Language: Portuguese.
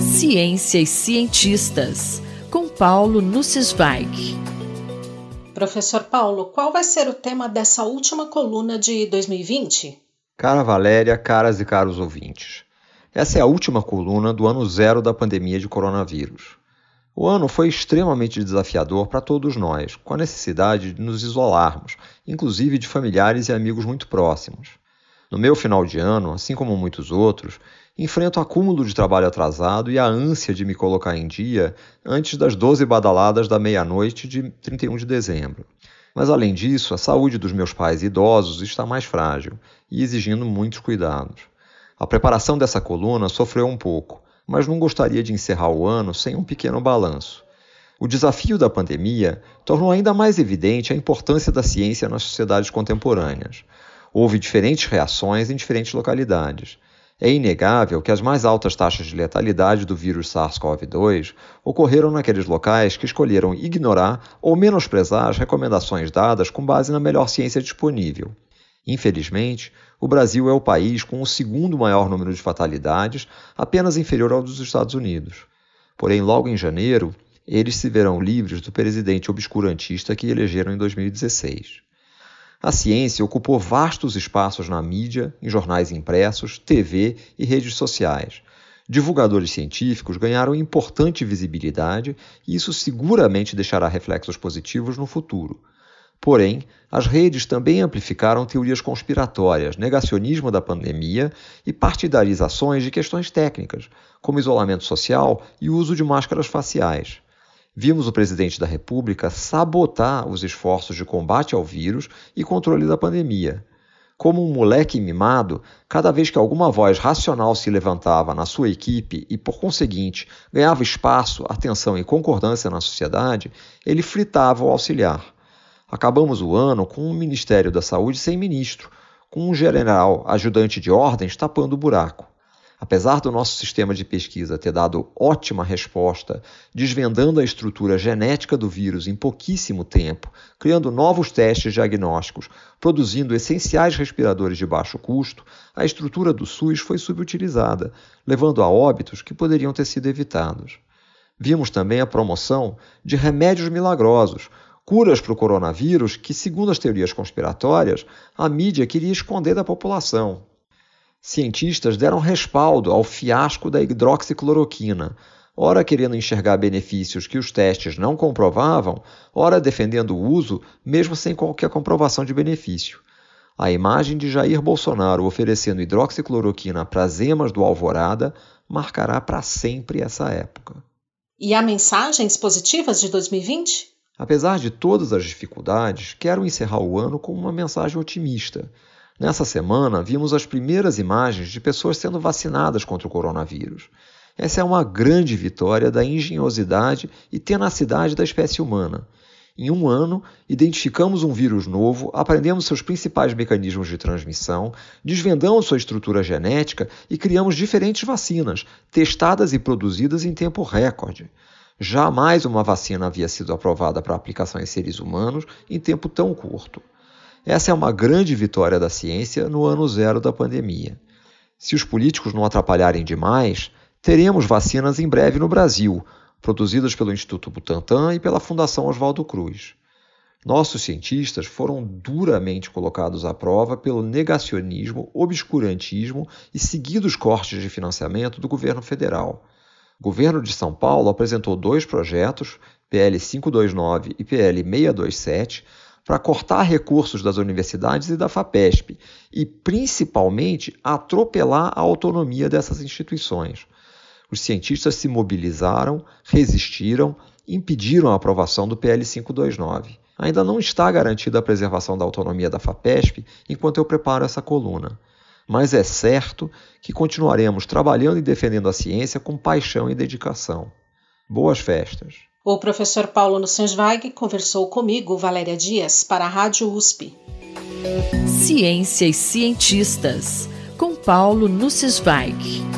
Ciência e cientistas, com Paulo Nussweig. Professor Paulo, qual vai ser o tema dessa última coluna de 2020? Cara Valéria, caras e caros ouvintes. Essa é a última coluna do ano zero da pandemia de coronavírus. O ano foi extremamente desafiador para todos nós, com a necessidade de nos isolarmos, inclusive de familiares e amigos muito próximos. No meu final de ano, assim como muitos outros, enfrento o acúmulo de trabalho atrasado e a ânsia de me colocar em dia antes das 12 badaladas da meia-noite de 31 de dezembro. Mas além disso, a saúde dos meus pais idosos está mais frágil e exigindo muitos cuidados. A preparação dessa coluna sofreu um pouco, mas não gostaria de encerrar o ano sem um pequeno balanço. O desafio da pandemia tornou ainda mais evidente a importância da ciência nas sociedades contemporâneas. Houve diferentes reações em diferentes localidades. É inegável que as mais altas taxas de letalidade do vírus SARS-CoV-2 ocorreram naqueles locais que escolheram ignorar ou menosprezar as recomendações dadas com base na melhor ciência disponível. Infelizmente, o Brasil é o país com o segundo maior número de fatalidades, apenas inferior ao dos Estados Unidos. Porém, logo em janeiro, eles se verão livres do presidente obscurantista que elegeram em 2016. A ciência ocupou vastos espaços na mídia, em jornais impressos, TV e redes sociais. Divulgadores científicos ganharam importante visibilidade e isso seguramente deixará reflexos positivos no futuro. Porém, as redes também amplificaram teorias conspiratórias, negacionismo da pandemia e partidarizações de questões técnicas, como isolamento social e uso de máscaras faciais. Vimos o presidente da República sabotar os esforços de combate ao vírus e controle da pandemia. Como um moleque mimado, cada vez que alguma voz racional se levantava na sua equipe e, por conseguinte, ganhava espaço, atenção e concordância na sociedade, ele fritava o auxiliar. Acabamos o ano com um Ministério da Saúde sem ministro, com um general ajudante de ordens tapando o buraco. Apesar do nosso sistema de pesquisa ter dado ótima resposta, desvendando a estrutura genética do vírus em pouquíssimo tempo, criando novos testes diagnósticos, produzindo essenciais respiradores de baixo custo, a estrutura do SUS foi subutilizada, levando a óbitos que poderiam ter sido evitados. Vimos também a promoção de remédios milagrosos, curas para o coronavírus que, segundo as teorias conspiratórias, a mídia queria esconder da população. Cientistas deram respaldo ao fiasco da hidroxicloroquina, ora querendo enxergar benefícios que os testes não comprovavam, ora defendendo o uso mesmo sem qualquer comprovação de benefício. A imagem de Jair Bolsonaro oferecendo hidroxicloroquina para as emas do Alvorada marcará para sempre essa época. E há mensagens positivas de 2020? Apesar de todas as dificuldades, quero encerrar o ano com uma mensagem otimista. Nessa semana, vimos as primeiras imagens de pessoas sendo vacinadas contra o coronavírus. Essa é uma grande vitória da engenhosidade e tenacidade da espécie humana. Em um ano, identificamos um vírus novo, aprendemos seus principais mecanismos de transmissão, desvendamos sua estrutura genética e criamos diferentes vacinas, testadas e produzidas em tempo recorde. Jamais uma vacina havia sido aprovada para aplicação em seres humanos em tempo tão curto. Essa é uma grande vitória da ciência no ano zero da pandemia. Se os políticos não atrapalharem demais, teremos vacinas em breve no Brasil, produzidas pelo Instituto Butantan e pela Fundação Oswaldo Cruz. Nossos cientistas foram duramente colocados à prova pelo negacionismo, obscurantismo e seguidos cortes de financiamento do governo federal. O governo de São Paulo apresentou dois projetos, PL 529 e PL 627, para cortar recursos das universidades e da FAPESP e, principalmente, atropelar a autonomia dessas instituições. Os cientistas se mobilizaram, resistiram, impediram a aprovação do PL 529. Ainda não está garantida a preservação da autonomia da FAPESP enquanto eu preparo essa coluna mas é certo que continuaremos trabalhando e defendendo a ciência com paixão e dedicação. Boas festas! O professor Paulo Nussensweig conversou comigo, Valéria Dias, para a Rádio USP. Ciência e cientistas, com Paulo Nussensweig.